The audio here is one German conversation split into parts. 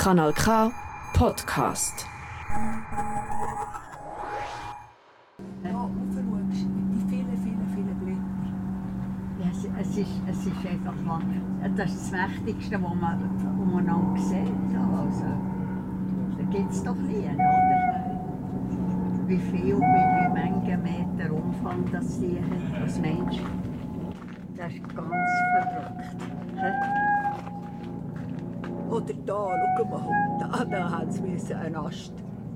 Kanal K Podcast. Ja, aufschaust, die vielen, vielen, vielen Blätter. Es, ist, es ist einfach mal, das ist das Mächtigste, was man, noch sieht. Also, da gibt es doch nie, oder? Wie viel, wie, wie Menge Meter Umfang das die hat als Mensch. Das ist ganz verrückt. Oder da, schau mal, da, da haben sie einen Ast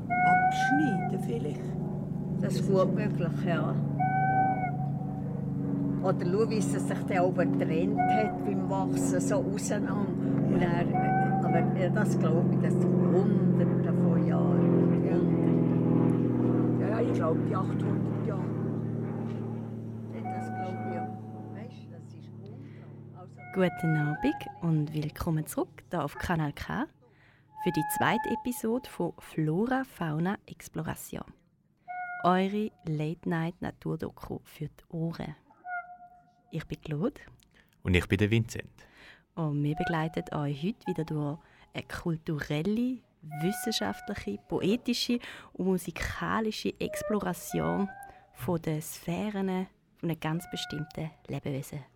abschneiden vielleicht. Das ist gut möglich, ja. Oder schau, wie es sich dann oben getrennt hat beim Wachsen, so auseinander. Und dann, aber ja, das glaube ich, das sind hunderte von Jahren. Ja, ja, ich glaube, die 800 Guten Abend und willkommen zurück hier auf Kanal K für die zweite Episode von Flora Fauna Exploration. Eure Late-Night-Naturdoku für die Ohren. Ich bin Claude Und ich bin der Vincent. und wir begleiten euch heute wieder durch eine kulturelle, wissenschaftliche, poetische und musikalische Exploration von den Sphären von einem ganz bestimmten Lebewesen.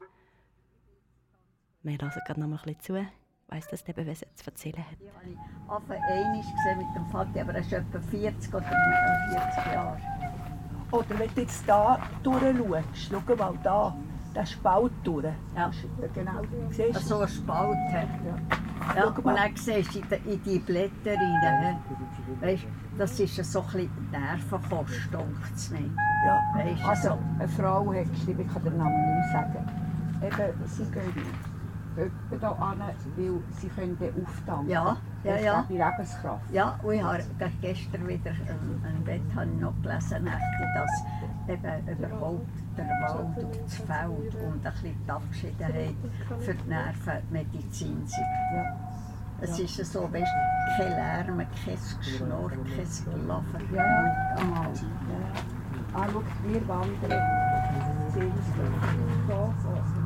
Wir hören gerade noch mal ein bisschen zu, was das Lebewesen zu erzählen hat. habe ich auf einmal gesehen mit dem Vati, aber er ist etwa 40 oder 40 Jahre. Oder wenn du jetzt da durchschaust, schau mal da, der Spalt durch. Ja. Genau, siehst du? So ein Spalt. Ja. Ja, Schau und mal. dann siehst du in die, in die Blätter rein. Weißt, das ist so ein bisschen Nervenkost, denkt es mir. Ja, Weisst du, also so. eine Frau hat geschrieben, ich kann den Namen nicht sagen. Eben, sie gehen jemanden hier an, weil sie können dann auftanken. Ja, ja, ja. ist die Lebenskraft. Ja, und ich habe gestern wieder ähm, ein Bett habe noch gelesen, dass eben überhaupt der Wald und das Feld und ein bisschen die Abgeschiedenheit für die Nervenmedizin sind. Ja. Es ist so, weißt, kein Lärm, kein Geschnurr, kein Gelaufen. Ja, ja. Ja. Ah, schau, wir wandern Seelensdorf. Da, so, der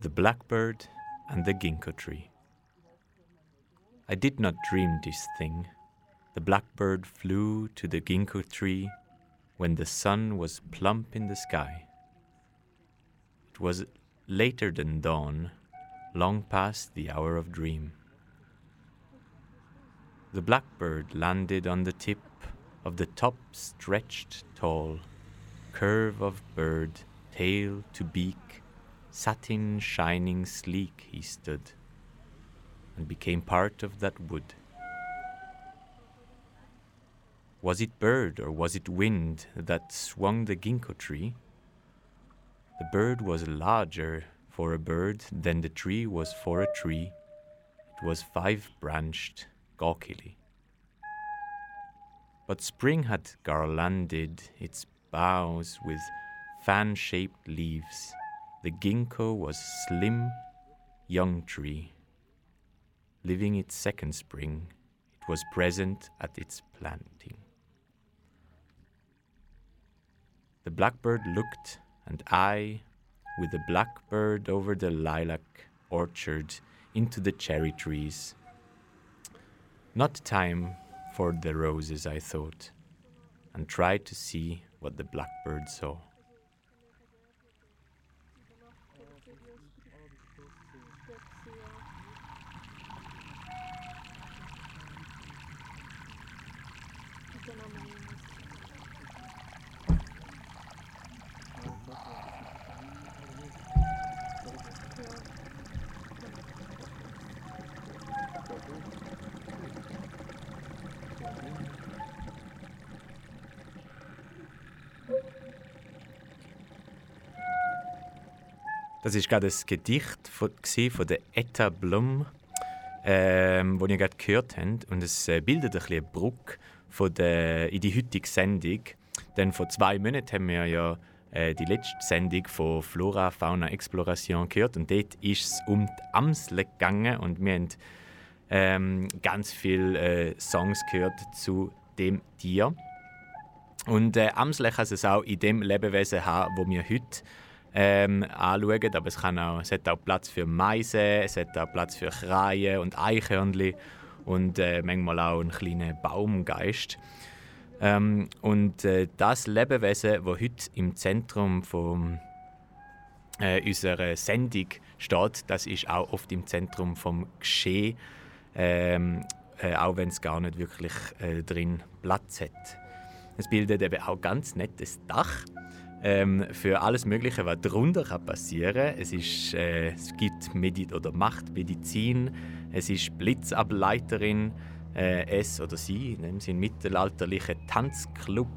The Blackbird and the Ginkgo Tree. I did not dream this thing. The blackbird flew to the ginkgo tree when the sun was plump in the sky. It was later than dawn, long past the hour of dream. The blackbird landed on the tip of the top stretched tall, curve of bird, tail to beak, satin shining sleek he stood, and became part of that wood. Was it bird or was it wind that swung the ginkgo tree? The bird was larger for a bird than the tree was for a tree. It was five branched, gawkily. But spring had garlanded its boughs with fan shaped leaves. The ginkgo was a slim, young tree. Living its second spring, it was present at its planting. The blackbird looked, and I, with the blackbird over the lilac orchard into the cherry trees. Not time for the roses, I thought, and tried to see what the blackbird saw. Das ist gerade ein Gedicht von der Etta Blum, ähm, das ihr gerade gehört habt. Und es äh, bildet ein bisschen eine Brücke von der, in die heutige Sendung. Denn vor zwei Monaten haben wir ja äh, die letzte Sendung von Flora Fauna Exploration gehört. Und dort ist es um die Amsel gegangen. Und wir haben ähm, ganz viele äh, Songs gehört zu dem Tier. Und äh, Amsel kann es auch in dem Lebewesen haben, wo wir heute ähm, anschauen. Aber es, kann auch, es hat auch Platz für Meisen, es hat auch Platz für Kreien und Eichhörnchen und äh, manchmal auch einen kleinen Baumgeist. Ähm, und äh, das Lebewesen, das heute im Zentrum von äh, unserer Sendung steht, das ist auch oft im Zentrum vom Geschehen, ähm, äh, auch wenn es gar nicht wirklich äh, drin Platz hat. Es bildet eben auch ganz nettes Dach ähm, für alles Mögliche, was darunter kann passieren es, ist, äh, es gibt Medi oder macht Medizin, es ist Blitzableiterin, äh, es oder sie, in dem Sinne mittelalterliche Tanzclub.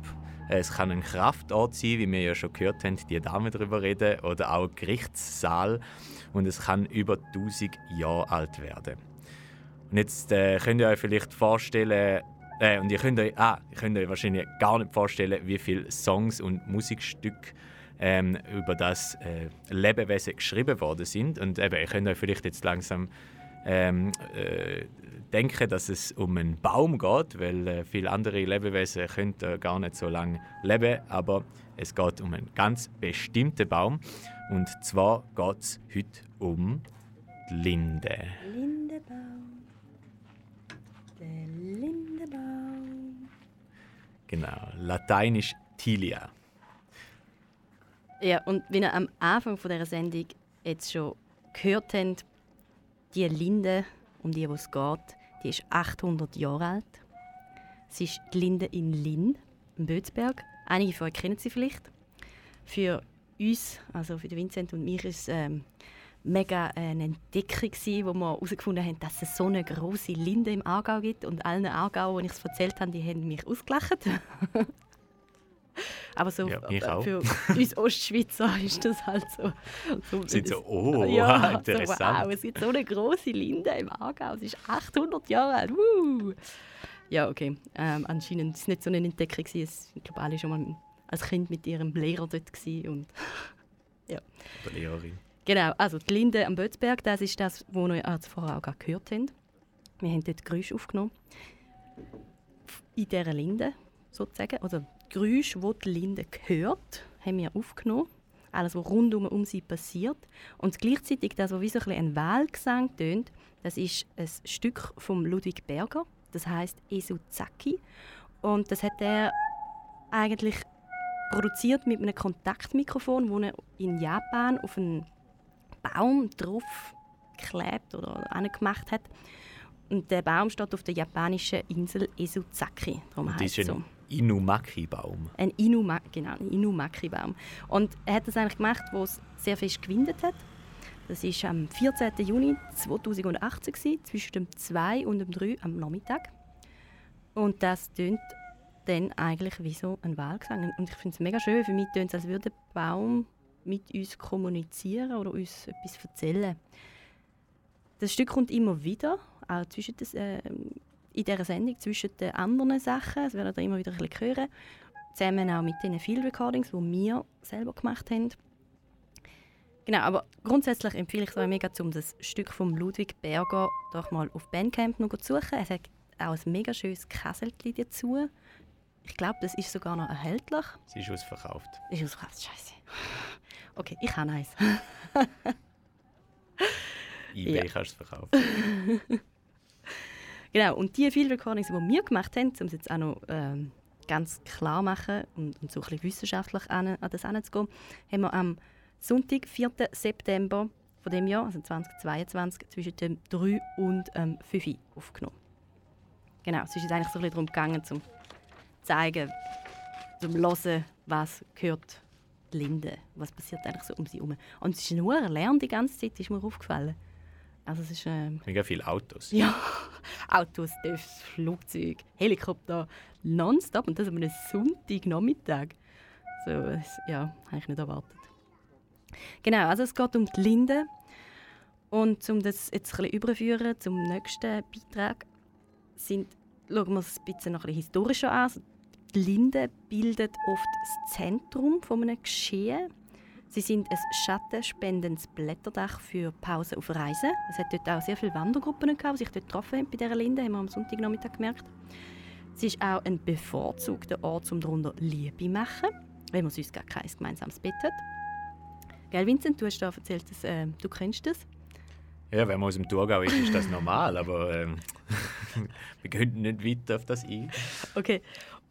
Es kann ein Kraftort sein, wie wir ja schon gehört haben, die Dame darüber reden, oder auch Gerichtssaal. Und es kann über 1000 Jahre alt werden. Und jetzt äh, könnt ihr euch vielleicht vorstellen, äh, und ihr könnt, euch, ah, ihr könnt euch wahrscheinlich gar nicht vorstellen, wie viele Songs und Musikstücke ähm, über das äh, Lebewesen geschrieben worden sind. Und eben, ihr könnt euch vielleicht jetzt langsam ähm, äh, denken, dass es um einen Baum geht, weil äh, viele andere Lebewesen können gar nicht so lange leben, aber es geht um einen ganz bestimmten Baum. Und zwar geht es heute um die Linde. Lindebaum. Der Lindebaum. Genau, lateinisch Tilia. Ja, und wie ihr am Anfang von dieser Sendung jetzt schon gehört habt, die Linde, um die es geht, die ist 800 Jahre alt. Sie ist die Linde in Linn, im Bötzberg. Einige von euch kennen sie vielleicht. Für uns, also für Vincent und mich, ist es ähm, mega eine Entdeckung gewesen, wo wir herausgefunden haben, dass es so eine große Linde im Aargau gibt. Und allen Aargauer, die ich es erzählt habe, die haben mich ausgelacht. Aber so Ja, für uns Ostschweizer ist das halt so. so Sind so, oh, ja, interessant. So, wow, es gibt so eine große Linde im Aargau. Sie ist 800 Jahre alt. Woo! Ja, okay. Ähm, anscheinend war es nicht so eine Entdeckung. Es- Ich glaube, alle schon mal als Kind mit ihrem Lehrer dort. Gewesen und Oder Lehrerin. Genau, also die Linde am Bötzberg, das ist das, was wir jetzt vorher auch gehört haben. Wir haben dort Geräusche aufgenommen. In dieser Linde, sozusagen. Also Geräusche, die die Linde hört, haben wir aufgenommen. Alles, was rundum um sie passiert. Und gleichzeitig das, was wie so ein, ein Wahlgesang tönt, das ist ein Stück von Ludwig Berger. Das heißt Esuzaki. Und das hat er eigentlich produziert mit einem Kontaktmikrofon, das er in Japan auf einen Baum drauf geklebt oder angemacht hat. Und der Baum steht auf der japanischen Insel Esuzaki. Darum das ist ein. Inumaki-Baum. Ein Inuma genau, ein Inumaki-Baum. Und er hat das eigentlich gemacht, wo es sehr fest gewindet hat. Das war am 14. Juni 2018, gewesen, zwischen dem 2 und dem 3 am Nachmittag. Und das tönt dann eigentlich wie so ein Wahlgesang. Und ich finde es mega schön. Für mich tönt es, als würde der Baum mit uns kommunizieren oder uns etwas erzählen. Das Stück kommt immer wieder, auch zwischen des, äh, in dieser Sendung, zwischen den anderen Sachen. Das werdet ihr immer wieder ein bisschen hören. Zusammen auch mit den Field Recordings, die wir selber gemacht haben. Genau, aber grundsätzlich empfehle ich es euch mega, um das Stück von Ludwig Berger doch mal auf Bandcamp noch zu suchen. Es hat auch ein mega schönes Kasseltli dazu. Ich glaube, das ist sogar noch erhältlich. Sie ist ausverkauft. Ist ausverkauft, scheiße. Okay, ich habe eins. eBay Ja. kannst du es verkaufen. Genau, und die Field Recordings, die wir gemacht haben, um es jetzt auch noch ähm, ganz klar machen und, und so ein bisschen wissenschaftlich an, an das heranzugehen, haben wir am Sonntag, 4. September von dem Jahr, also 2022, zwischen dem 3 und ähm, 5 Uhr aufgenommen. Genau, es ist jetzt eigentlich so ein bisschen darum gegangen, zum zeigen, zum hören, was gehört die Linde, was passiert eigentlich so um sie herum. Und es ist nur ein Lärm die ganze Zeit, ist mir aufgefallen. Also es ist... Ähm, Mega viele Autos. ja, Autos, TÜVs, Flugzeug, Helikopter, nonstop. Und das an einem Sonntagnachmittag. So, es- ja, habe ich nicht erwartet. Genau, also es geht um die Linde. Und um das jetzt ein bisschen überführen zum nächsten Beitrag, sind, schauen wir es ein bisschen noch ein bisschen historischer an. Also die Linde bildet oft das Zentrum von einem Geschehen. Sie sind ein schattenspendendes Blätterdach für Pausen auf Reisen. Es hat dort auch sehr viele Wandergruppen gehabt, die sich dort getroffen haben bei dieser Linde, haben wir am Sonntagnachmittag gemerkt. Es ist auch ein bevorzugter Ort, um darunter Liebe zu machen, wenn man sonst gar kein gemeinsames Bett hat. Gell, Vincent, du hast da erzählt, dass, äh, du kennst das. Ja, wenn man aus dem Thurgau ist, ist das normal, aber ähm, wir gehen nicht weiter auf das ein. Okay.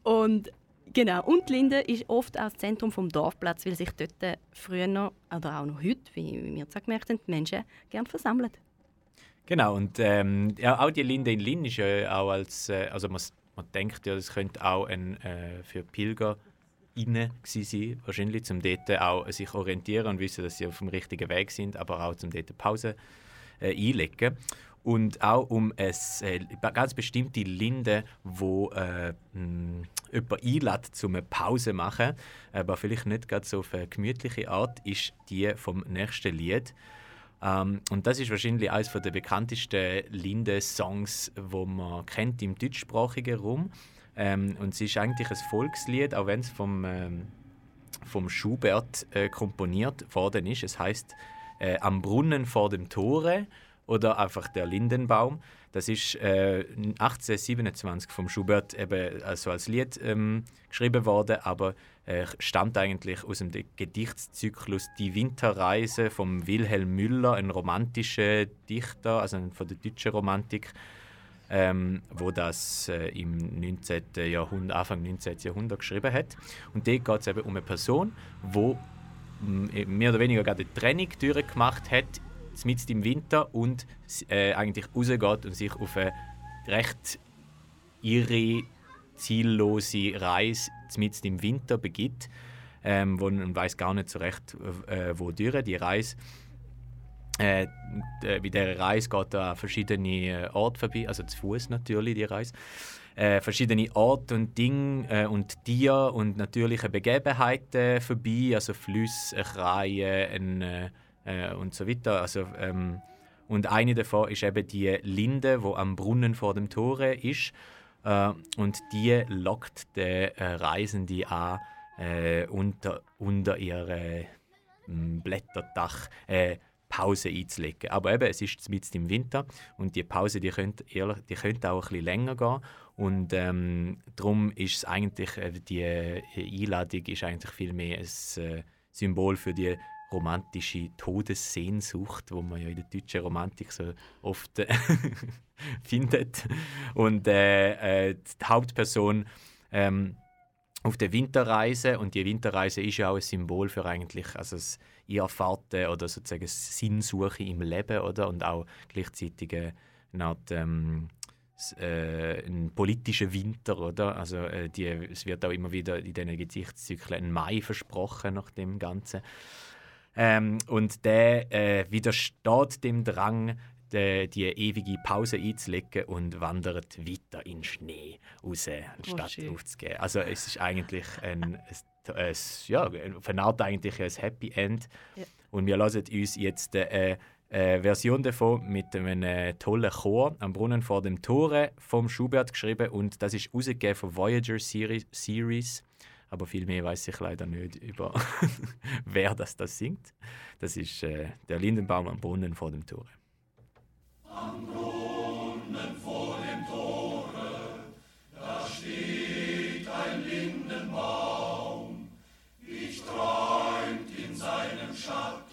Und genau, und Linde ist oft auch das Zentrum vom Dorfplatz, weil sich dort früher noch, oder auch noch heute, wie wir jetzt gemerkt haben, die Menschen gerne versammeln. Genau, und ähm, ja, auch die Linde in Linn ist ja auch als, äh, also man, man denkt ja, das könnte auch ein, äh, für Pilger innen sein, wahrscheinlich, um dort auch sich orientieren und wissen, dass sie auf dem richtigen Weg sind, aber auch um dort Pause äh, einlegen. Und auch um eine äh, ganz bestimmte Linde, wo äh, mh, jemand einlädt, um eine Pause zu machen, aber vielleicht nicht ganz so auf eine gemütliche Art, ist die vom nächsten Lied. Ähm, und das ist wahrscheinlich eines der bekanntesten Linde-Songs, wo man kennt im deutschsprachigen Raum. Ähm, und es ist eigentlich ein Volkslied, auch wenn es vom, ähm, vom Schubert äh, komponiert worden ist. Es heißt äh, Am Brunnen vor dem Tore oder einfach der Lindenbaum. Das ist äh, 1827 vom Schubert eben also als Lied ähm, geschrieben worden, aber äh, stammt eigentlich aus dem Gedichtszyklus Die Winterreise von Wilhelm Müller, ein romantischer Dichter, also von der deutschen Romantik, ähm, wo das äh, im 19. Jahrhundert, Anfang 19. Jahrhundert geschrieben hat. Und dort geht es eben um eine Person, die mehr oder weniger gerade eine Trennung durchgemacht hat mitten im Winter und äh, eigentlich rausgeht und sich auf eine recht irre, ziellose Reise mitten im Winter begibt, ähm, wo man weiß gar nicht so recht, äh, wo durch die Reise. Äh, bei dieser Reise geht er an verschiedene äh, Orte vorbei, also zu Fuß natürlich die Reise. Äh, verschiedene Orte und Dinge äh, und Tiere und natürliche Begebenheiten vorbei, also Flüsse, Kreie, ein, äh, äh, und so weiter. Also, ähm, und eine davon ist eben die Linde, wo am Brunnen vor dem Tore ist. Äh, und die lockt den äh, Reisenden an, äh, unter, unter ihrem hm, Blätterdach äh, Pause einzulegen. Aber eben, es ist mitten im Winter und die Pause die könnte, ehrlich, die könnte auch ein bisschen länger gehen. Und ähm, darum ist eigentlich, äh, die Einladung ist eigentlich viel mehr ein äh, Symbol für die romantische Todessehnsucht, wo man ja in der deutschen Romantik so oft äh, findet. Und äh, äh, die Hauptperson ähm, auf der Winterreise und die Winterreise ist ja auch ein Symbol für eigentlich also das Irrfahrten oder sozusagen Sinnsuche im Leben oder und auch gleichzeitig eine Art ähm, äh, ein politischer Winter, oder? Also äh, die, es wird auch immer wieder in diesen Gesichtszyklen ein Mai versprochen nach dem Ganzen. Ähm, und der äh, widersteht dem Drang, die, die, ewige Pause einzulegen und wandert weiter in den Schnee raus, anstatt oh, aufzugehen. Also es ist eigentlich ein, ein, ein, ja, auf eine Art eigentlich ein Happy End. Ja. Und wir lassen uns jetzt äh, eine Version davon mit einem äh, tollen Chor am Brunnen vor dem Tore vom Schubert geschrieben und das ist rausgegeben von Voyager. Series aber viel mehr weiß ich leider nicht über wer das, das singt. Das ist äh, der Lindenbaum am Brunnen vor dem Tore. Am Brunnen vor dem Tore, da steht ein Lindenbaum. Ich träumt in seinem Schatten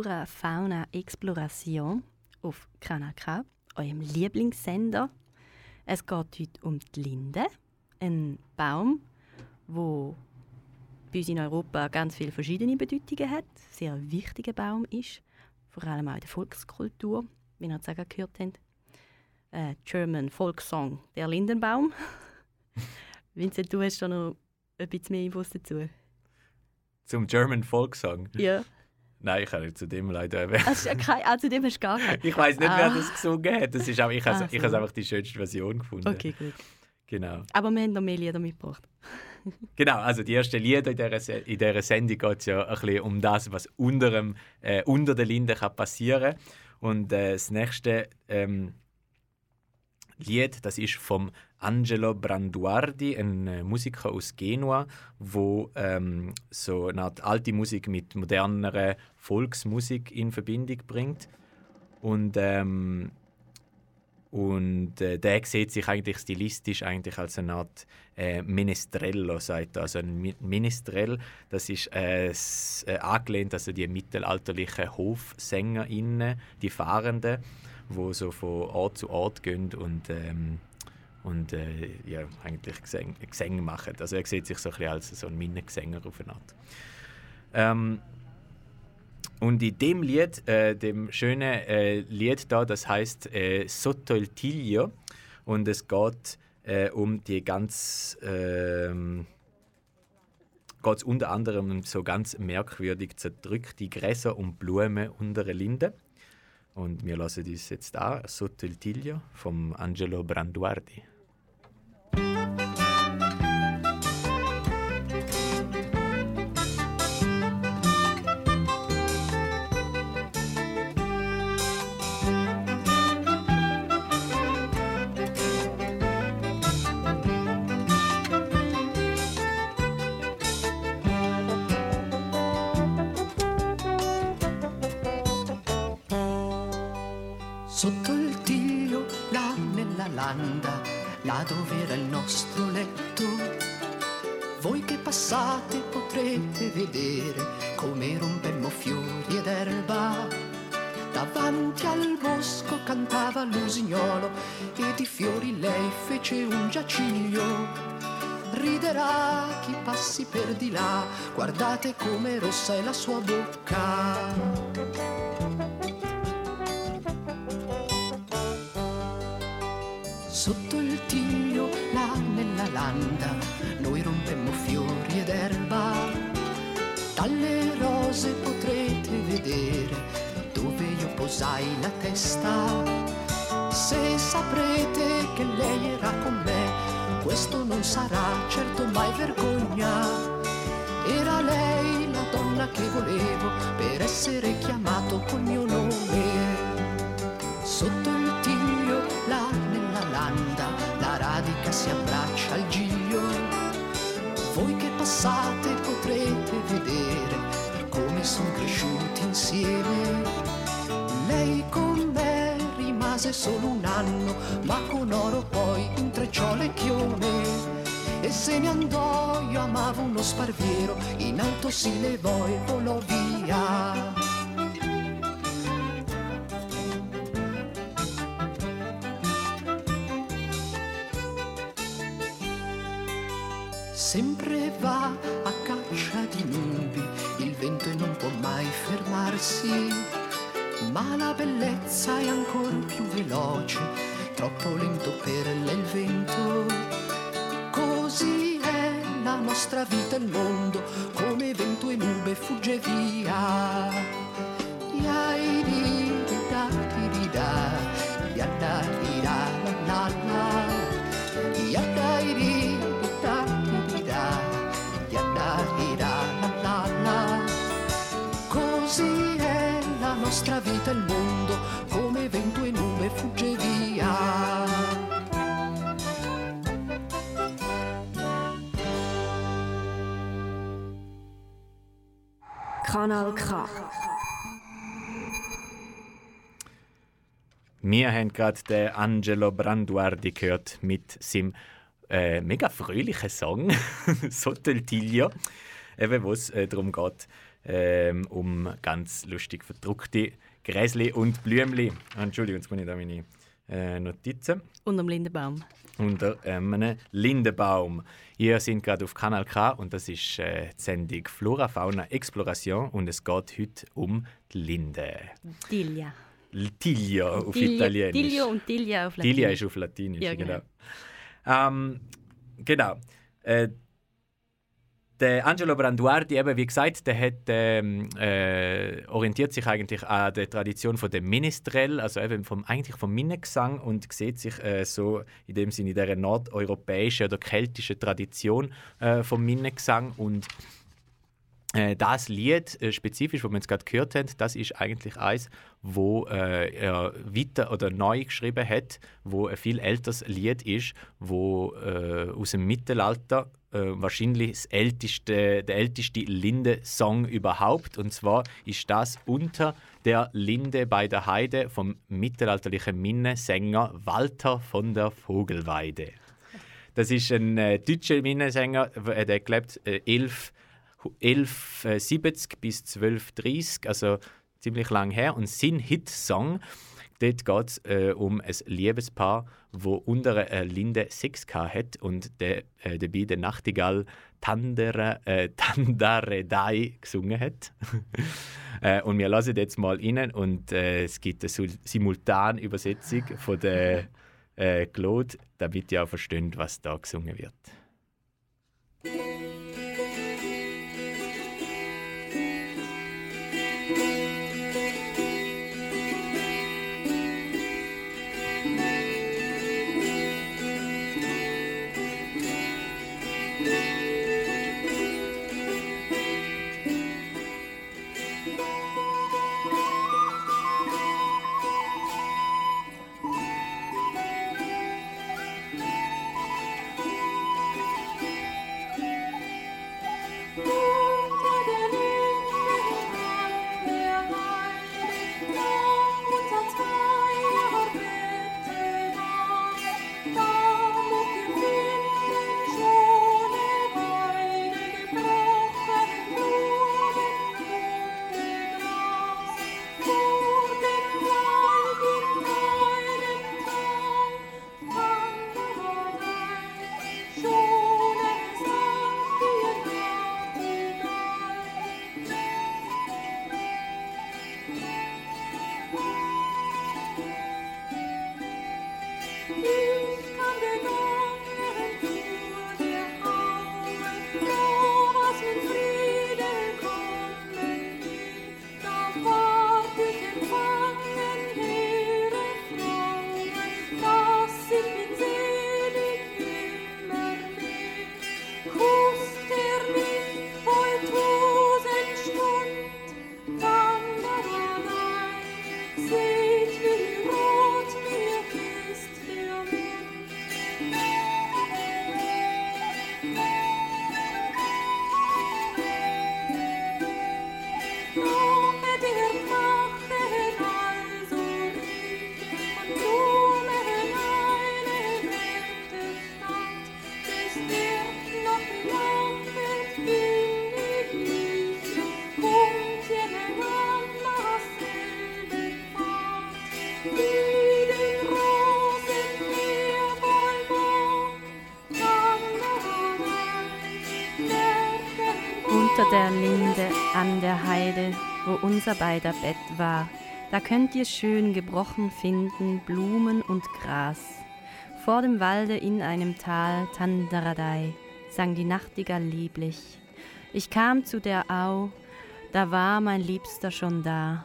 Flora Fauna Exploration auf Kanal K, eurem Lieblingssender. Es geht heute um die Linde, ein Baum, wo bei uns in Europa ganz viele verschiedene Bedeutungen hat, sehr ein wichtiger Baum ist, vor allem auch in der Volkskultur, wie ihr sagen gehört habt. Äh, German Volkssong, der Lindenbaum. Vincent, du hast da noch ein bisschen mehr Infos dazu. Zum German Volkssong? Ja. Nein, ich kann nicht zu dem leider erwähnen. Also, okay, ah, zu dem hast du gar keinen. Ich weiß nicht, wer Ah. das gesungen hat. Das ist auch, ich habe Ah, so. habe einfach die schönste Version gefunden. Okay, gut. Genau. Aber wir haben noch mehr Lieder mitgebracht. Genau, also die ersten Lieder in dieser, Se- in dieser Sendung geht es ja ein bisschen um das, was unter, dem, äh, unter der Linde kann passieren Und äh, das nächste ähm, Lied, das ist vom Angelo Branduardi, ein äh, Musiker aus Genua, wo ähm, so eine Art alte Musik mit modernerer Volksmusik in Verbindung bringt. Und ähm, und äh, der sieht sich eigentlich stilistisch eigentlich als eine Art äh, Menestrello, sagt er. Also ein Mi- Menestrel, das ist äh, äh, angelehnt also die mittelalterlichen HofsängerInnen, die Fahrenden, wo so von Ort zu Ort gehen und, ähm, und äh, ja, eigentlich Gesänge, Gesänge machen. Also er sieht sich so ein bisschen als so ein Minnegesänger auf eine Art. Ähm, und in dem Lied, äh, dem schönen äh, Lied da, das heißt äh, Sotto il Tiglio und es geht äh, um die ganz ähm, geht unter anderem um so ganz merkwürdig zerdrückte Gräser und Blumen unter der Linde. Und wir lassen uns jetzt an, Sotto il Tiglio vom Angelo Branduardi. Guardate come rossa è la sua bocca. Sotto il tiglio, là nella landa, noi rompemmo fiori ed erba. Dalle rose potrete vedere dove io posai la testa. Se saprete che lei era con me, questo non sarà certo mai vergogna. Era lei la donna che volevo per essere chiamato col mio nome. Sotto il tiglio, là nella landa, la radica si abbraccia al giglio. Voi che passate potrete vedere come sono cresciuti insieme. Lei con me rimase solo un anno, ma con oro poi intrecciò le chiome. E se ne andò, io amavo uno sparviero, in alto si levò e volò via. Sempre va a caccia di nubi, il vento non può mai fermarsi, ma la bellezza è ancora più veloce, troppo lento per lei il vento. Nostra vita il mondo, come vento e nube fugge via. Kanal K. Wir haben gerade den Angelo Branduardi gehört mit seinem äh, mega fröhlichen Song Sotto il Tiglio, eben wo es äh, darum geht, ähm, um ganz lustig verdruckte Gräsli und Blümli. Entschuldigung, jetzt muss ich da meine äh, Notizen. Unterm Lindenbaum. Unter ähm, einem Lindenbaum. Ihr sind gerade auf Kanal K und das ist äh, die Sendung Flora Fauna Exploration und es geht heute um die Linde. Tilia. Tilia auf Tilia- Italienisch. Tilio und Tilia auf Latein. Tilia ist auf Latinisch, Ja, genau. genau. Ähm, genau. Äh, der Angelo Branduardi, eben, wie gesagt, der hat, ähm, äh, orientiert sich eigentlich an der Tradition von der Minestrel, also eben vom, eigentlich vom Minnegesang und sieht sich äh, so in dem Sinne in dieser nordeuropäischen oder keltischen Tradition äh, vom Minnegesang und äh, das Lied äh, spezifisch, das wir jetzt gerade gehört haben, das ist eigentlich eins, wo äh, er weiter oder neu geschrieben hat, wo ein viel älteres Lied ist, wo äh, aus dem Mittelalter äh, wahrscheinlich älteste, der älteste Linde-Song überhaupt. Und zwar ist das unter der Linde bei der Heide vom mittelalterlichen Minnesänger Walter von der Vogelweide. Das ist ein äh, deutscher Minnesänger, äh, der gelebt äh, 11 1170 bis 1230, also ziemlich lang her. Und sein Hitsong, dort geht es äh, um ein Liebespaar, wo unter einer Linde Sex gehabt hat und der, äh, dabei der Nachtigall Tandere, äh, Tandaredai gesungen hat. äh, und wir lassen jetzt mal rein und äh, es gibt eine Sul- simultane Übersetzung von der äh, Claude, damit ihr auch versteht, was da gesungen wird. Wo unser beider Bett war, da könnt ihr schön gebrochen finden Blumen und Gras. Vor dem Walde in einem Tal Tandaradei sang die Nachtigall lieblich. Ich kam zu der Au, da war mein Liebster schon da.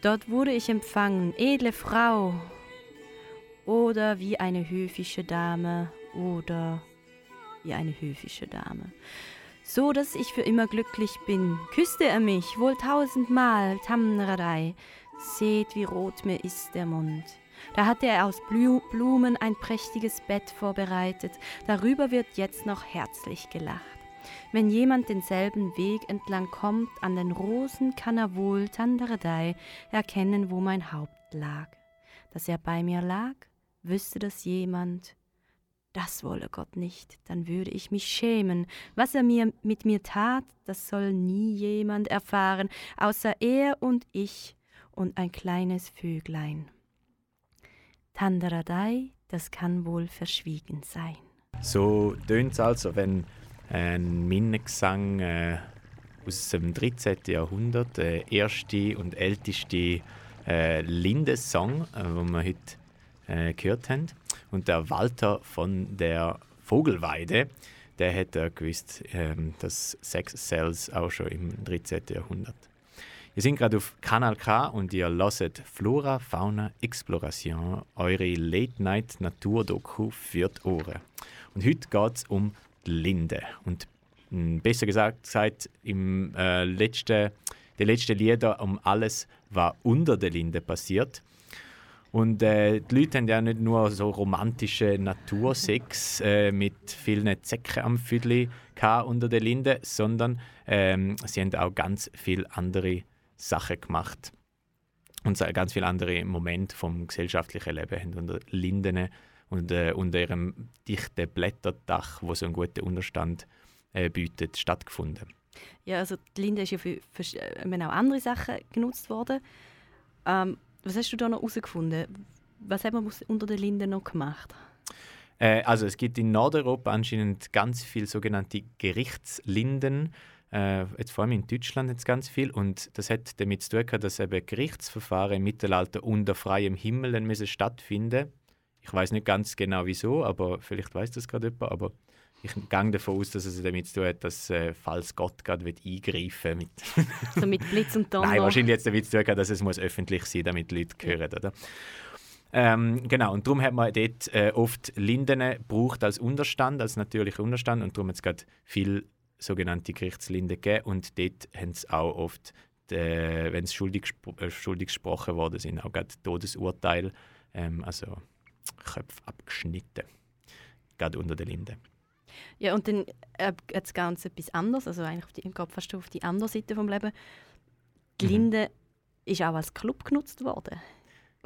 Dort wurde ich empfangen, edle Frau, oder wie eine höfische Dame, oder wie eine höfische Dame so dass ich für immer glücklich bin. Küsste er mich wohl tausendmal, Tamradei. Seht, wie rot mir ist der Mund. Da hatte er aus Blumen ein prächtiges Bett vorbereitet, darüber wird jetzt noch herzlich gelacht. Wenn jemand denselben Weg entlang kommt, an den Rosen kann er wohl Tandaradei erkennen, wo mein Haupt lag. Dass er bei mir lag, wüsste das jemand, Das wolle Gott nicht, dann würde ich mich schämen. Was er mir mit mir tat, das soll nie jemand erfahren, außer er und ich und ein kleines Vöglein. Tandaradei, das kann wohl verschwiegen sein. So tönt es also, wenn ein Minnegesang äh, aus dem 13. Jahrhundert, der erste und älteste äh, Lindesong, äh, den wir heute äh, gehört haben. Und der Walter von der Vogelweide, der hätte gewusst, ähm, dass Sex Cells auch schon im 13. Jahrhundert. Wir sind gerade auf Kanal K und ihr hört Flora, Fauna, Exploration, eure Late-Night-Natur-Doku für die Ohren. Und heute geht es um die Linde. Und mh, besser gesagt, gesagt im äh, letzten, die letzten Lieder um alles, was unter der Linde passiert. Und äh, die Leute haben ja nicht nur so romantische Natursex äh, mit vielen Zecken am Füdli unter der Linde, sondern ähm, sie haben auch ganz viele andere Sachen gemacht. Und ganz viele andere Momente vom gesellschaftlichen Leben haben unter Linden und äh, unter ihrem dichten Blätterdach, wo so einen guten Unterstand äh, bietet, stattgefunden. Ja, also die Linde ist ja für, für äh, auch andere Sachen genutzt worden. Ähm, was hast du da noch herausgefunden? Was hat man unter der Linde noch gemacht? Äh, also es gibt in Nordeuropa anscheinend ganz viele sogenannte Gerichtslinden. Äh, jetzt vor allem in Deutschland jetzt ganz viel. Und das hat damit zu tun, dass eben Gerichtsverfahren im Mittelalter unter freiem Himmel müssen stattfinden Ich weiß nicht ganz genau wieso, aber vielleicht weiß das gerade jemand. Aber ich gehe davon aus, dass es damit zu tun hat, dass äh, falls Gott gerade eingreifen mit so mit Blitz und Donner. Nein, wahrscheinlich jetzt damit zu tun, dass es muss öffentlich sein, damit die Leute hören, oder? Ähm, genau, und darum hat man dort äh, oft Linden gebraucht als Unterstand, als natürlicher Unterstand und darum hat es gerade viel sogenannte Gerichtslinden gegeben und dort haben es auch oft, äh, wenn es schuldig, äh, schuldig gesprochen worden sind, auch gerade Todesurteil, ähm, also Köpfe abgeschnitten, gerade unter der Linde. Ja, und dann äh, jetzt ganz etwas anderes, also eigentlich auf die, im Kopf fast auf die andere Seite vom Leben. Die mhm. Linde ist auch als Club genutzt worden.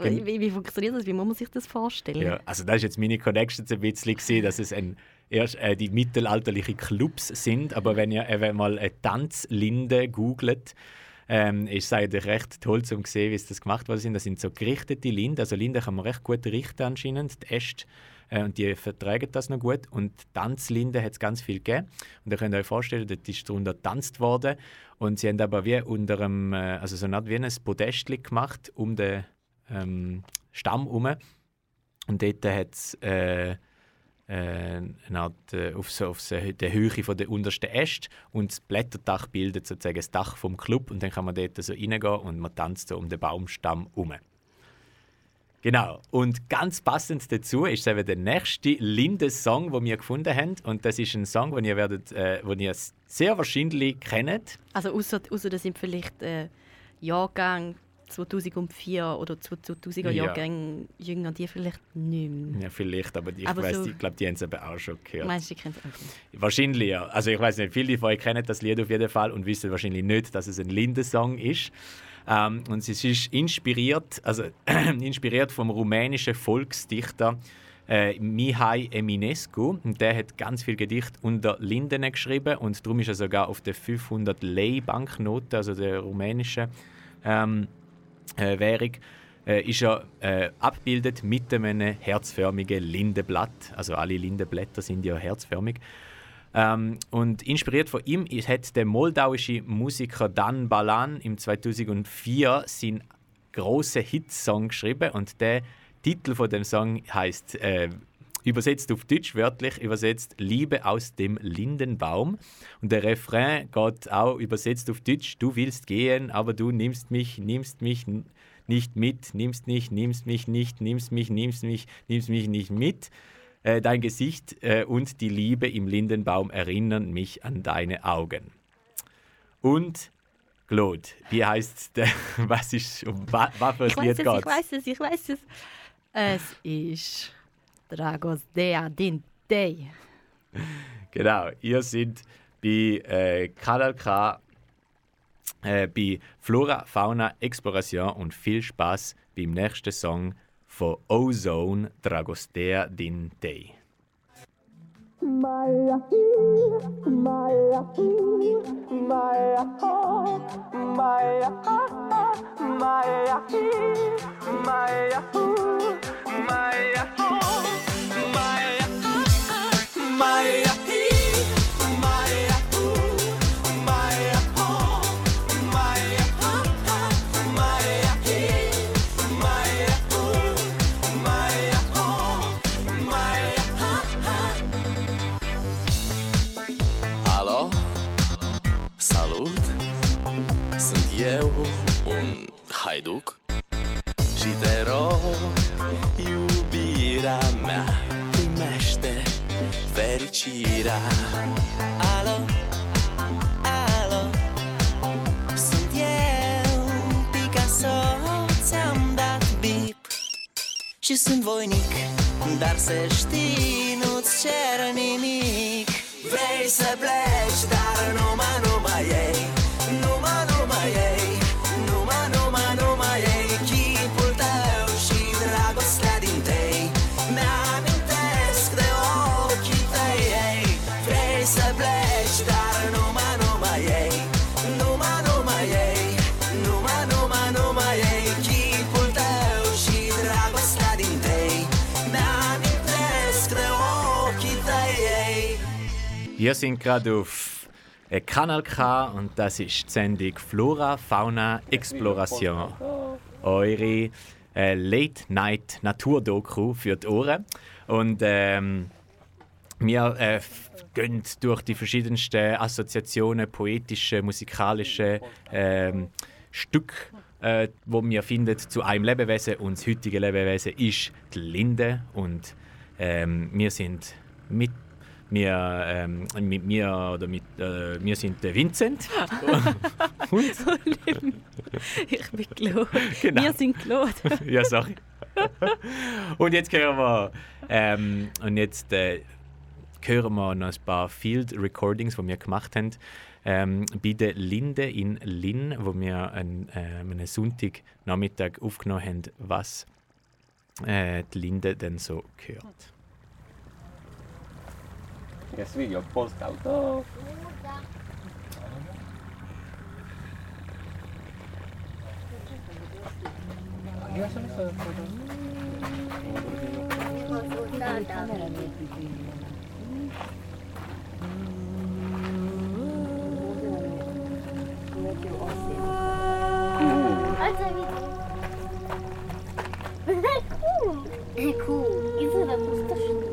Wie, wie, wie, funktioniert das? Wie muss man sich das vorstellen? Ja, also das ist jetzt meine Connection ein bisschen gesehen, dass es ein, erst äh, die mittelalterlichen Clubs sind, aber wenn ihr wenn mal eine Tanzlinde googelt, ähm, ist es recht toll zu sehen, wie es das gemacht worden sind. Das sind so gerichtete Linden, also Linden kann man recht gut richten anscheinend. Die Äste äh, und die vertragen das noch gut. Und Tanzlinde hat es ganz viel gegeben. Und ihr könnt euch vorstellen, dort ist darunter getanzt worden. Und sie haben aber wie unter einem, äh, also so eine wie ein Podest gemacht um den ähm, Stamm herum. Und dort hat es äh, äh, eine Art, äh, auf, so, auf so der Höhe von der untersten Äste und das Blätterdach bildet sozusagen das Dach vom Club und dann kann man dort so reingehen und man tanzt so um den Baumstamm herum. Genau. Und ganz passend dazu ist eben der nächste Linde-Song, den wir gefunden haben. Und das ist ein Song, den ihr, werdet, äh, den ihr sehr wahrscheinlich kennt. Also außer, außer das sind vielleicht äh, Jahrgang 2004 oder 2000er ja. Jahrgänge jünger, die vielleicht nicht mehr. Ja, vielleicht, aber ich, aber so, ich glaube, die haben es eben auch schon gehört. Meinst du, die kennen es auch Wahrscheinlich, ja. Also ich weiß nicht, viele von euch kennen das Lied auf jeden Fall und wissen wahrscheinlich nicht, dass es ein Linde-Song ist. Ähm, und es ist inspiriert, also inspiriert vom rumänischen Volksdichter äh, Mihai Eminescu. Und der hat ganz viel Gedicht unter Linden geschrieben und darum ist er sogar auf der 500 Lei-Banknote, also der rumänischen ähm, äh, Währung, äh, ist er äh, abgebildet mit einem herzförmigen Lindenblatt. Also alle Lindenblätter sind ja herzförmig. Ähm, und inspiriert von ihm hat der moldauische Musiker Dan Balan im 2004 seinen großen Hitsong geschrieben und der Titel von dem Song heißt äh, übersetzt auf Deutsch wörtlich übersetzt Liebe aus dem Lindenbaum und der Refrain geht auch übersetzt auf Deutsch Du willst gehen, aber du nimmst mich, nimmst mich nicht mit, nimmst nicht, nimmst mich nicht, nimmst mich, nimmst mich, nimmst mich nicht mit. Äh, dein Gesicht äh, und die Liebe im Lindenbaum erinnern mich an deine Augen. Und Claude, wie heißt der, was ist, um was, was für ein Lied geht Ich weiß es, ich weiß es. Es ist Dragos Dea Din Day. Genau, ihr seid bei äh, Kanal K, äh, bei Flora, Fauna, Exploration und viel Spaß beim nächsten Song för Ozone Dragostea Din Day. Maya, Maya, Maya, Maya, Maya, Maya, Maya, Maya, Maya, Maya, fericirea Alo? Alo? Sunt eu, Picasso Ți-am dat bip Și sunt voinic Dar să știi, nu-ți cer nimic Vrei să pleci, Wir sind gerade auf Kanal K und das ist die Sendung Flora Fauna Exploration. Eure äh, Late Night Naturdoku für die Ohren. Und ähm, wir äh, gehen durch die verschiedensten Assoziationen, poetische, musikalische ähm, Stücke, äh, wo wir finden zu einem Lebewesen. Und das heutige Lebewesen ist die Linde. Und ähm, wir sind mit wir, ähm, mit mir oder mit äh, wir sind der Vincent und ich bin Claude. Genau. Wir sind Claude. ja sorry und jetzt hören wir ähm, und jetzt äh, hören wir noch ein paar Field Recordings, die wir gemacht haben ähm, bei der Linde in Linn, wo wir an äh, einem Sonntagnachmittag aufgenommen haben, was äh, die Linde denn so gehört. che sveglio post auto io Cool. Cool. Cool. Cool. Cool. Cool.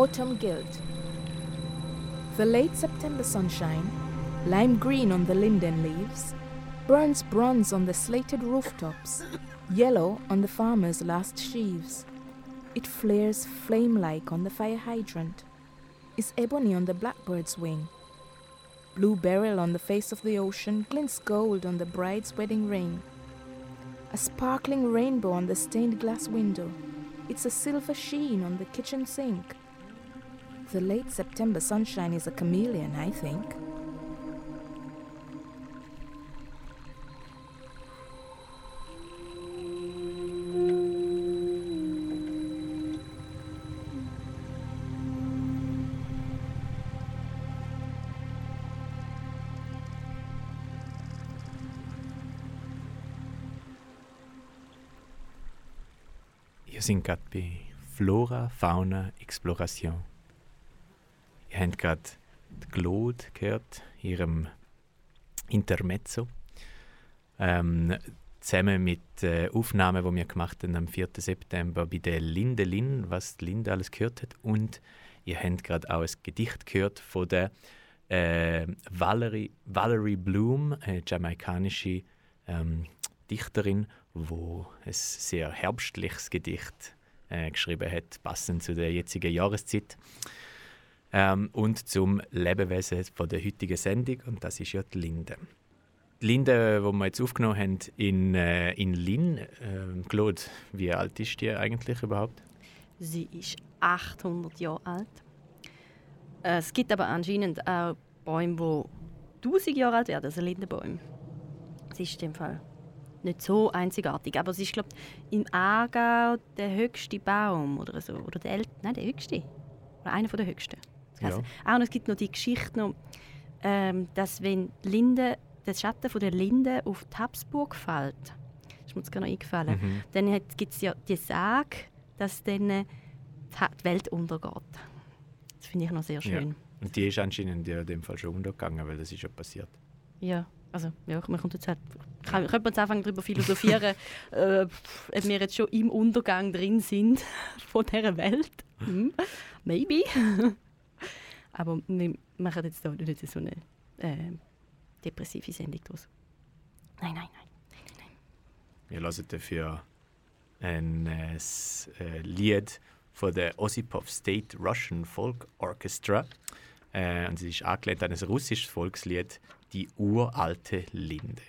Autumn Guild. The late September sunshine, lime green on the linden leaves, burns bronze on the slated rooftops, yellow on the farmers' last sheaves. It flares flame like on the fire hydrant, is ebony on the blackbird's wing. Blue beryl on the face of the ocean glints gold on the bride's wedding ring. A sparkling rainbow on the stained glass window. It's a silver sheen on the kitchen sink. The late September sunshine is a chameleon, I think. Gerade bei Flora, Fauna, Exploration. Ihr habt gerade die Claude gehört, ihrem Intermezzo. Ähm, zusammen mit äh, Aufnahmen, die wir gemacht haben am 4. September bei der Linde Lin, was die Linde alles gehört hat. Und ihr habt gerade auch ein Gedicht gehört von der äh, Valerie, Valerie Bloom, eine jamaikanische ähm, Dichterin, wo ein sehr herbstliches Gedicht äh, geschrieben hat, passend zu der jetzigen Jahreszeit. Ähm, und zum Lebewesen von der heutigen Sendung, und das ist ja die Linde. Die Linde, die wir jetzt aufgenommen haben in, äh, in Linn, äh, Claude, wie alt ist die eigentlich überhaupt? Sie ist 800 Jahre alt. Äh, Es gibt aber anscheinend auch Bäume, die 1000 Jahre alt werden, also Lindenbäume. Sie ist in dem Fall nicht so einzigartig, aber sie ist, glaube im Aargau der höchste Baum oder so. Oder der älteste, nein, der höchste. Oder einer der höchsten. Das heisst, Auch noch, es gibt noch die Geschichte, noch, ähm, dass wenn Linde, der Schatten von der Linde auf die Habsburg fällt, das ist mir jetzt gerade noch eingefallen, Mhm. dann gibt es ja die Sage, dass dann äh, die Welt untergeht. Das finde ich noch sehr schön. Ja. Und die ist anscheinend ja in dem Fall schon untergegangen, weil das ist ja passiert. Ja, also ja, man kommt jetzt halt, kann, könnte man jetzt anfangen darüber philosophieren, äh, ob wir jetzt schon im Untergang drin sind von dieser Welt. Hm, maybe. Aber wir machen jetzt da nicht so eine äh, depressive Sendung draus. Nein, nein, nein. Wir hören dafür ein äh, äh, Lied von der Osipov State Russian Folk Orchestra. Äh, und es ist angelehnt an ein russisches Volkslied, die uralte. Linde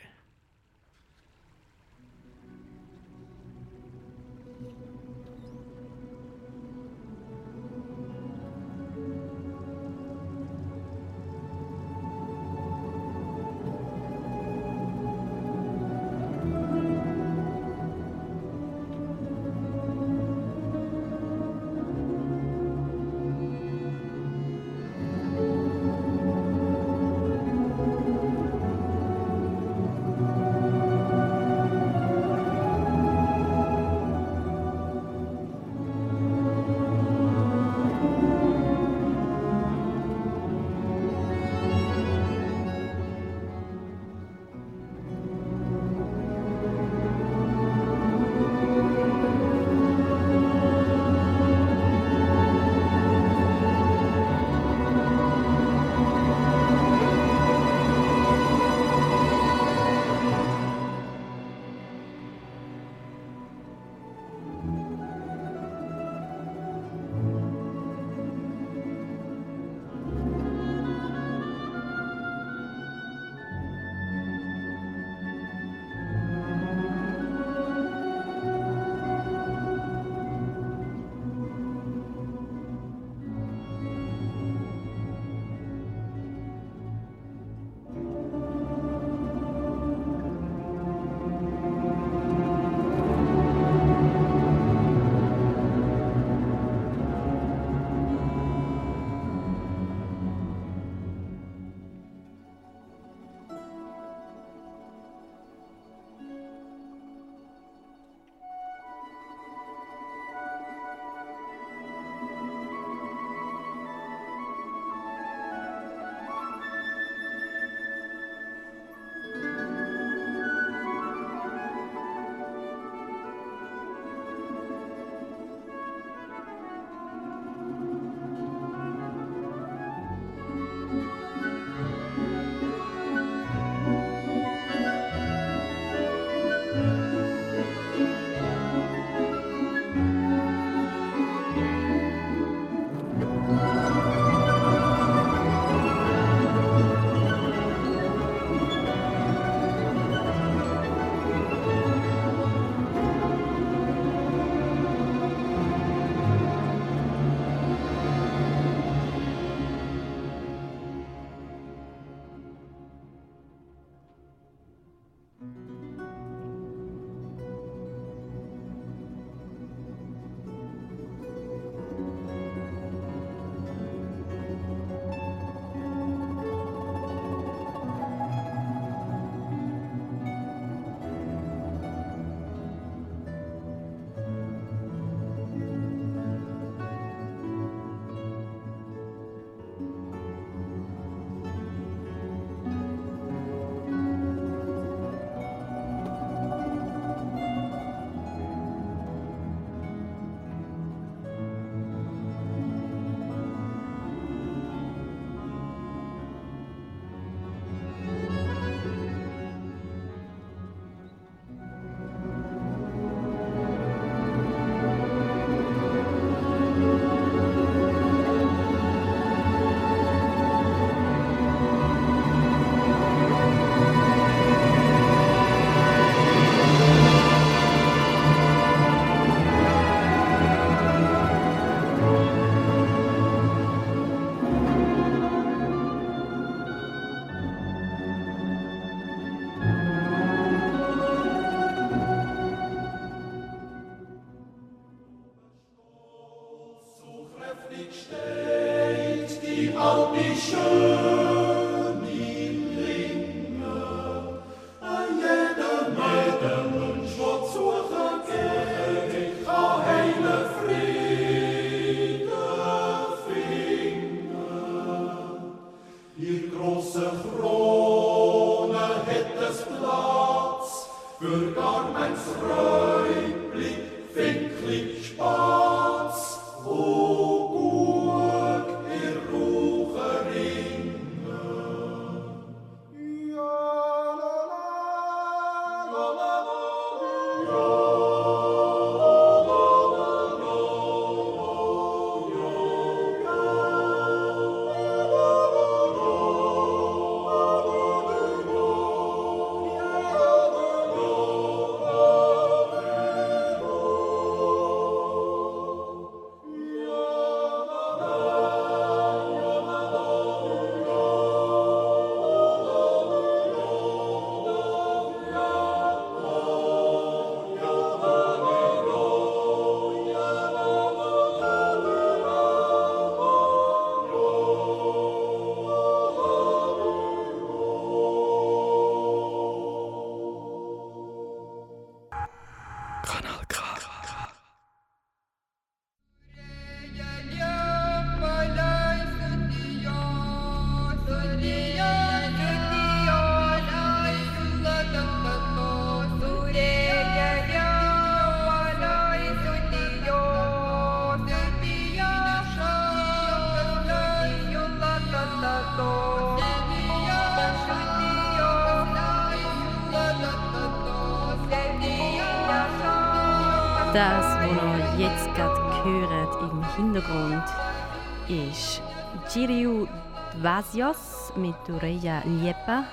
Dvasios mit Ureja Liepa.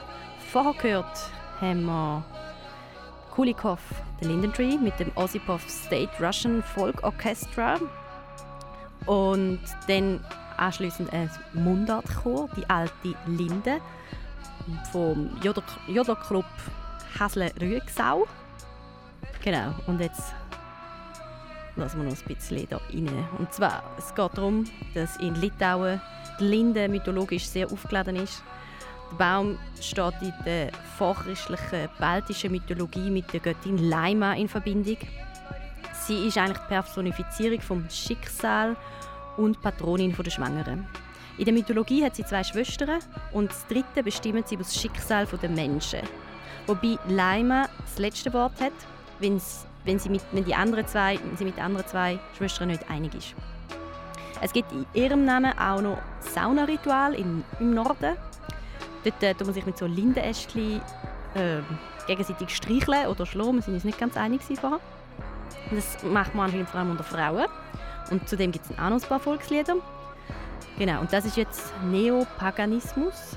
Vorher gehört haben wir Kulikov, der Lindentree, mit dem Osipov State Russian Folk Orchestra. Und dann anschließend ein Mundartchor, die alte Linde, vom Jodlerclub Hasle-Rüegsau. Genau, und jetzt lassen wir noch ein bisschen da rein. Und zwar, es geht darum, dass in Litauen die Linde mythologisch sehr aufgeladen ist. Der Baum steht in der vorchristlichen baltischen Mythologie mit der Göttin Laima in Verbindung. Sie ist eigentlich die Personifizierung vom Schicksal und Patronin der Schwangeren. In der Mythologie hat sie zwei Schwestern und das dritte bestimmt sie über das Schicksal der Menschen. Wobei Laima das letzte Wort hat, wenn sie mit, wenn die anderen zwei, wenn sie mit den anderen zwei Schwestern nicht einig ist. Es gibt in ihrem Namen auch noch Saunaritual im, Norden. Dort äh, tut man sich mit so Lindenästchen äh, gegenseitig streicheln oder schlagen. Wir sind uns nicht ganz einig vorher. Das macht man anscheinend vor allem unter Frauen. Und zudem gibt es auch noch ein paar Volkslieder. Genau, und das ist jetzt Neopaganismus.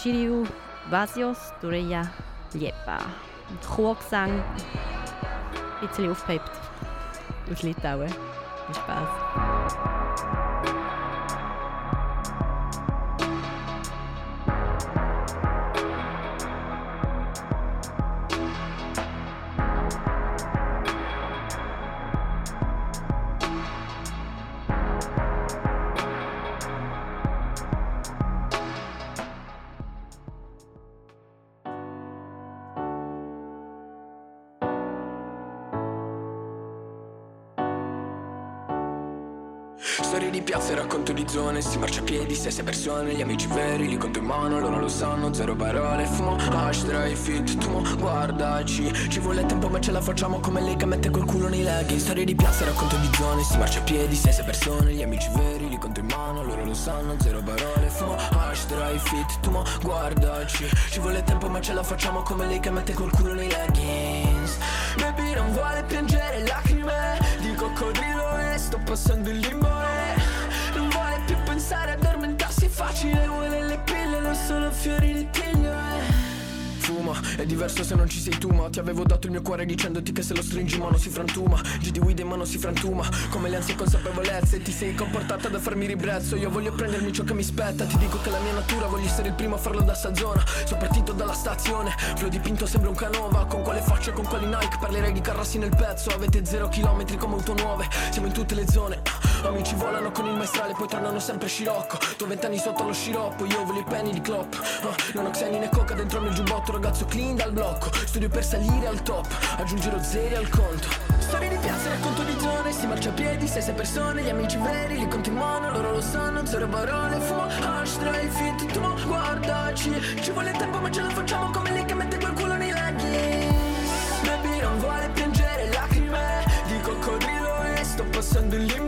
Chiriu Vasios Dureya Liepa. Chorgesang, ein bisschen aufgehebt aus Litauen. Viel Spaß. Stesse persone Gli amici veri, li conto in mano Loro lo sanno, zero parole Fumo, hash, dry fit, tu mo, guardaci. Ci vuole tempo ma ce la facciamo Come lei che mette col culo nei legging Storie di piazza, racconto di zone Si marcia a piedi, stesse persone Gli amici veri, li conto in mano Loro lo sanno, zero parole Fumo, hash, dry fit, tu mo, guardaci. Ci vuole tempo ma ce la facciamo Come lei che mette col culo nei leggings. Baby non vuole piangere lacrime. Di coccodrillo e sto passando il limbo e Non vuole più pensare a facile, vuole le pille, non sono fiori di tiglio, eh profuma È diverso se non ci sei tu ma ti avevo dato il mio cuore dicendoti che se lo stringi in mano si frantuma. G di in mano si frantuma. Come le ansie consapevolezze Ti sei comportata da farmi ribrezzo. Io voglio prendermi ciò che mi spetta Ti dico che la mia natura voglio essere il primo a farlo da sta zona Sono partito dalla stazione Flow dipinto sembra un canova. Con quale faccia e con quali Nike Parlerei di carrassi nel pezzo. Avete zero chilometri come auto nuove Siamo in tutte le zone. Amici volano con il maestrale Poi tornano sempre scirocco. Tu vent'anni sotto lo sciroppo Io voglio i penny di Klopp Ah, Non ho xeni né coca dentro il mio giubbotto Ragazzo clean dal blocco Studio per salire al top Aggiungerò zeri al conto. Storie di piazza, racconto di zone Si marcia a piedi, sei sei persone Gli amici veri, li conti in mano Loro lo sanno, zero parole Fumo, hash, try, fit, tu guardaci. Ci vuole tempo ma ce la facciamo Come lei che mette quel culo nei leggings Baby non vuole piangere lacrime Di coccodrillo e sto passando in limbo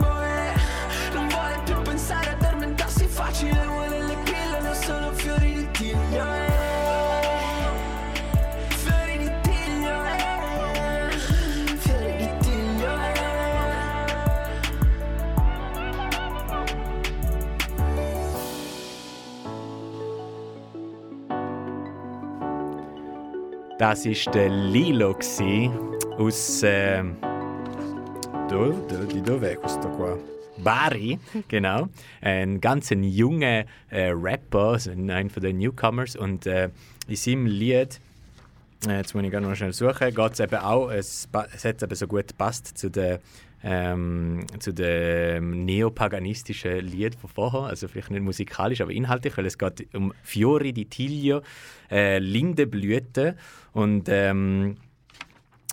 Das war der Lilo aus. Äh, dove, dove, di dove è questo qua? Bari, genau. Ein ganz ein junger äh, Rapper, also einer von den Newcomers. Und äh, in seinem Lied, äh, jetzt muss ich gerade noch schnell suchen, geht eben auch, es, es hat eben so gut gepasst zu der ähm, zu dem neopaganistischen Lied von vorher, also vielleicht nicht musikalisch, aber inhaltlich, weil es geht um Fiori di Tiglio, äh, Lindenblüte und ähm,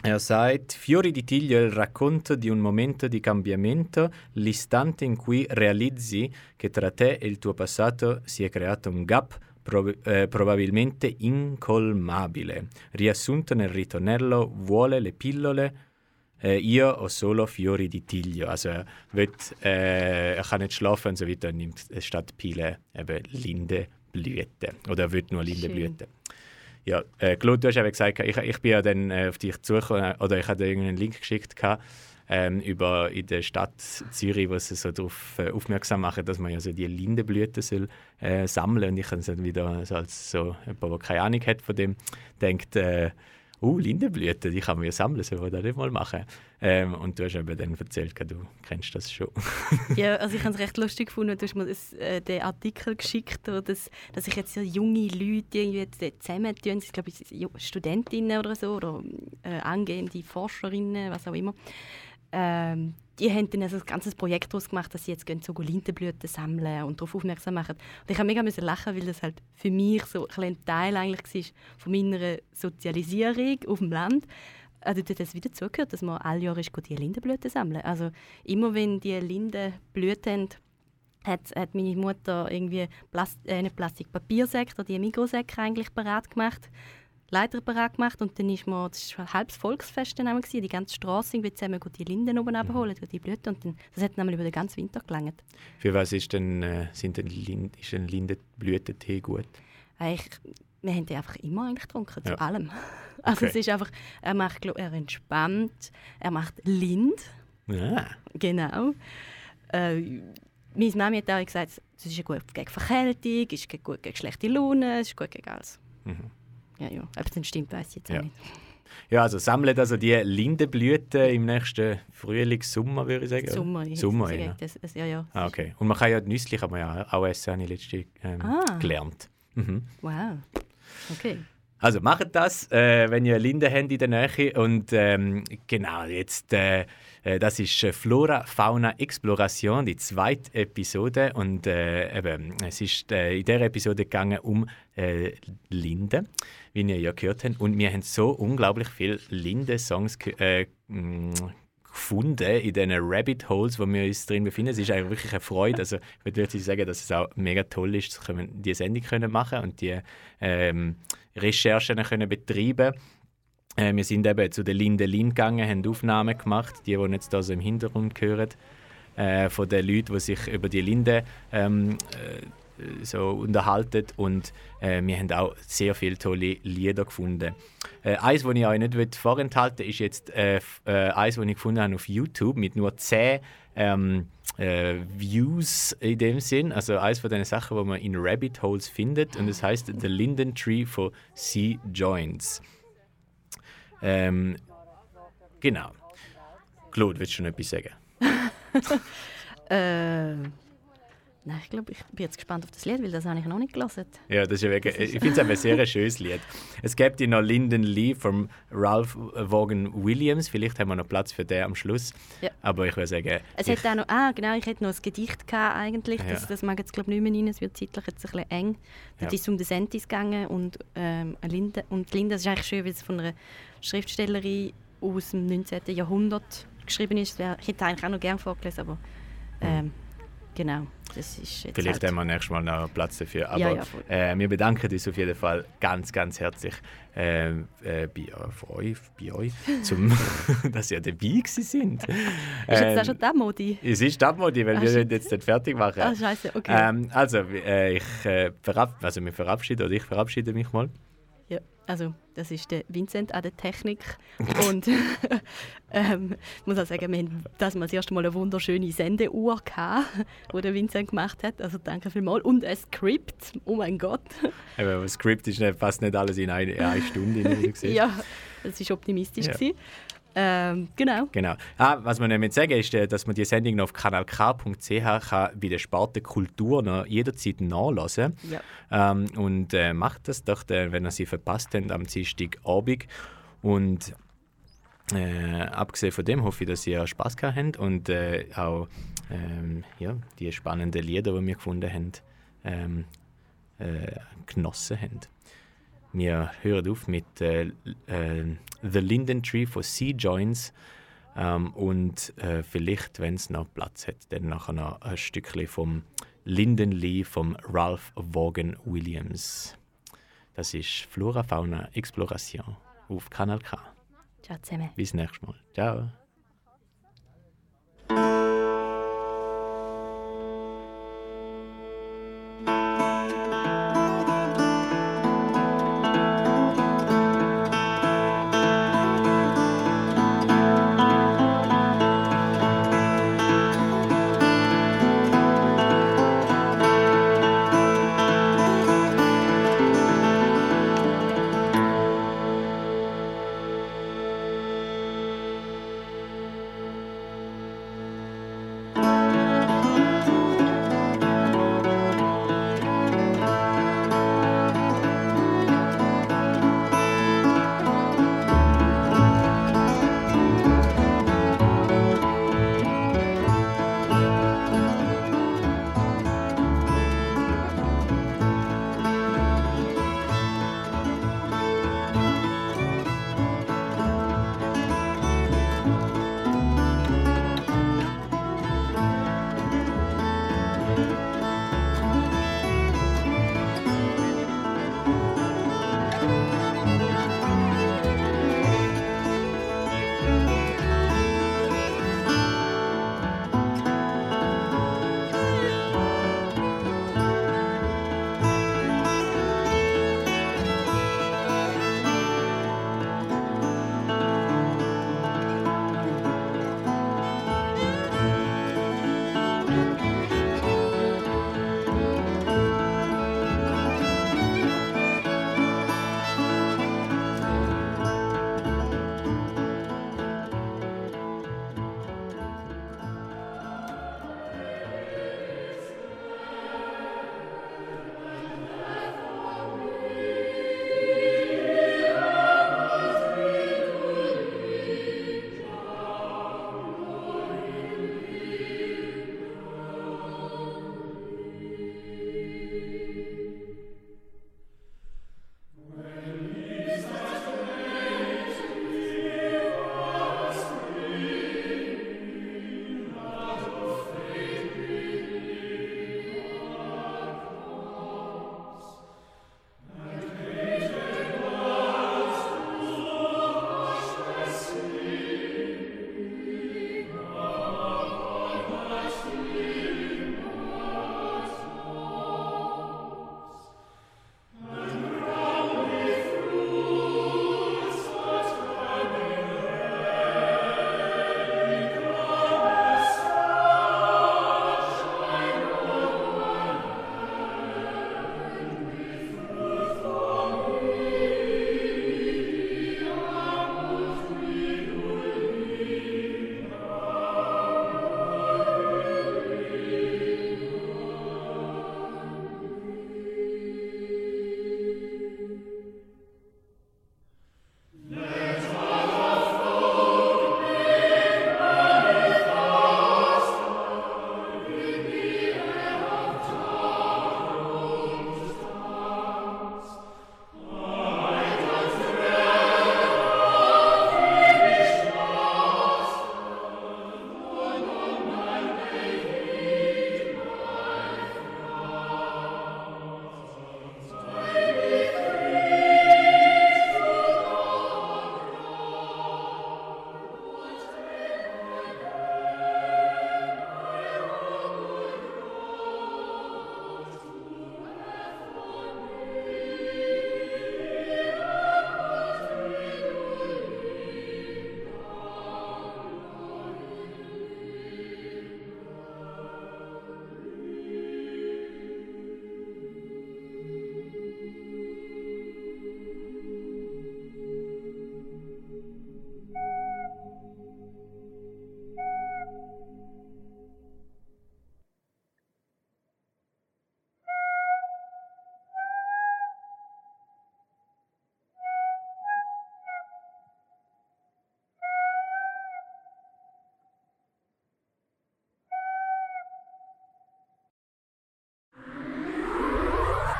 er sagt, Fiori di Tiglio è il racconto di un momento di cambiamento, l'istante in cui realizzi che tra te e il tuo passato si è creato un gap prob- eh, probabilmente incolmabile. Riassunto nel ritornello, vuole le pillole, äh, io ho solo Fiori di Tiglio. Also er, will, äh, er kann nicht schlafen so er nimmt statt Pile eben Lindenblüten. Oder er will nur Lindenblüten. Ja, äh, Claude, du hast eben gesagt, ich, ich bin ja dann äh, auf dich zugekommen, oder ich hatte irgendeinen Link geschickt, gehabt, ähm, über in der Stadt Zürich, wo sie so darauf äh, aufmerksam machen, dass man ja so die Lindenblüten soll, äh, sammeln. Und ich habe dann wieder so als so jemand, der keine Ahnung hat von dem, denkt, oh, Lindenblüten, die kann man ja sammeln, sollen wir das nicht mal machen? Ähm, und du hast eben dann erzählt, du kennst das schon. Ja, also ich habe es recht lustig gefunden. Du hast mir das, äh, den Artikel geschickt, oder dass, dass sich jetzt so junge Leute irgendwie jetzt zusammentun. Ich glaube, sind Ju- Studentinnen oder so, oder äh, angehende Forscherinnen, was auch immer. Ähm, die haben dann also ein ganzes Projekt daraus gemacht, dass sie jetzt gehen, so Lindenblüten sammeln und darauf aufmerksam machen. Und ich habe mega lachen, weil das halt für mich so ein Teil eigentlich war von meiner Sozialisierung auf dem Land. Also dort hat wieder zugehört, dass man alle Jahre die Lindenblüten sammeln. Also immer wenn die Lindenblüten haben, hat, hat meine Mutter irgendwie Plast äh, Plastikpapiersäcke oder die Mikrosäcke eigentlich bereit gemacht, Leiter bereit gemacht und dann ist man, das war ein halbes Volksfest dann gewesen, die ganze Straße irgendwie zusammen gut die Linden oben abholen, die Blüten und dann, das hat nämlich über den ganzen Winter gelangt. Für was ist denn, äh, sind denn Lind, ist ein Lindenblütentee gut? Eigentlich, wir haben die einfach immer eigentlich getrunken, zu Ja. allem. Also Okay. es ist einfach, er macht, glaub, er entspannt, er macht Lind, Ah. Genau. Äh, meine Mami hat auch gesagt, es ist gut gegen Verkältung, es ist gut gegen schlechte Laune, es ist gut gegen alles. Mhm. Ja, ja. Ob es dann stimmt, weiß ich jetzt auch Ja. nicht. Ja, also sammelt also die Lindenblüten im nächsten Frühling, Sommer, würde ich sagen. Sommer. ich- Sommer, ja. das, das, ja, ja. Ah, okay. Und man kann ja Nüsse kann man ja auch essen, habe ich letztens ähm, Ah. gelernt. Mhm. Wow. Okay. Also macht das, äh, wenn ihr Linde habt in der Nähe. Und ähm, genau, jetzt, äh, äh, das ist äh, Flora, Fauna, Exploration, die zweite Episode. Und äh, eben, es ist äh, in dieser Episode gegangen um Linde, wie ihr ja gehört habt. Und wir haben so unglaublich viele Linde-Songs äh, mh, gefunden in diesen Rabbit Holes, wo wir uns drin befinden. Es ist eigentlich wirklich eine Freude. Also ich würde wirklich sagen, dass es auch mega toll ist, dass wir diese Sendung können machen und die ähm, Recherchen können betreiben äh, Wir sind eben zu der Linde Lin gegangen, haben Aufnahmen gemacht, die, die jetzt da so im Hintergrund hören, äh, von den Leuten, die sich über die Linde ähm, äh, so unterhalten und äh, wir haben auch sehr viele tolle Lieder gefunden. Äh, eins, das ich euch nicht vorenthalten will, ist jetzt äh, äh, eins, das ich gefunden habe auf YouTube mit nur 10 ähm, äh, Views in dem Sinn. Also eins von den Sachen, die man in Rabbit Holes findet und es heißt The Linden Tree for Sea Joints. Ähm, genau. Claude, willst du noch etwas sagen? Äh, nein, ich glaube, ich bin jetzt gespannt auf das Lied, weil das habe ich noch nicht gelesen. Ja, das ist ja wirklich, ich finde es ein sehr schönes Lied. Es gibt ja noch Lyndon Lee von Ralph Vaughan Williams. Vielleicht haben wir noch Platz für den am Schluss. Ja. Aber ich würde sagen, Es ich, hat auch noch, ah, genau, ich hätte noch ein Gedicht gehabt eigentlich. Das, Ja. das mag jetzt glaube ich nicht mehr rein, es wird zeitlich jetzt ein bisschen eng. Dort Ja. ist es um den Sentis gegangen und ähm, Linde. Und die Linde, das ist eigentlich schön, weil es von einer Schriftstellerin aus dem 19. Jahrhundert geschrieben ist. Ich hätte eigentlich auch noch gerne vorgelesen, aber ähm, genau, das ist jetzt vielleicht halt. haben wir nächstes Mal noch Platz dafür. Aber Ja, ja, äh, wir bedanken uns auf jeden Fall ganz, ganz herzlich äh, äh, bei, äh, euch, bei euch, zum, dass ihr dabei gewesen sind. Ist jetzt auch schon der Modi? Es ist Stadtmodi, weil Ah, wir jetzt nicht fertig machen. Ah, scheiße, okay. Ähm, also, äh, ich, äh, verab also wir verabschieden, oder ich verabschiede mich mal. Also das ist der Vincent an der Technik und ähm, ich muss auch sagen, wir haben das mal das erste Mal eine wunderschöne Sendeuhr gehabt, die der Vincent gemacht hat. Also danke vielmals und ein Skript. Oh mein Gott. Eben, das Skript ist nicht, fast nicht alles in eine, in eine Stunde. Ja, das ist optimistisch Ja. gewesen. Ähm, genau. Genau. Ah, was man nämlich sagen ist, äh, dass man die Sendung auf kanalk.ch kann bei der Sparte Kultur noch jederzeit nachlesen Ja. ähm, Und äh, macht das doch, äh, wenn ihr sie verpasst habt am Dienstagabend. Und äh, abgesehen von dem hoffe ich, dass ihr Spaß gehabt habt und äh, auch ähm, ja, die spannenden Lieder, die wir gefunden haben, ähm, äh, genossen habt. Wir hören auf mit äh, äh, The Linden Tree von Sea Joints ähm, und äh, vielleicht, wenn es noch Platz hat, dann nachher noch ein Stückchen vom Linden Lee vom Ralph Vaughan Williams. Das ist Flora Fauna Exploration auf Kanal K. Ciao zusammen. Bis nächstes Mal. Ciao.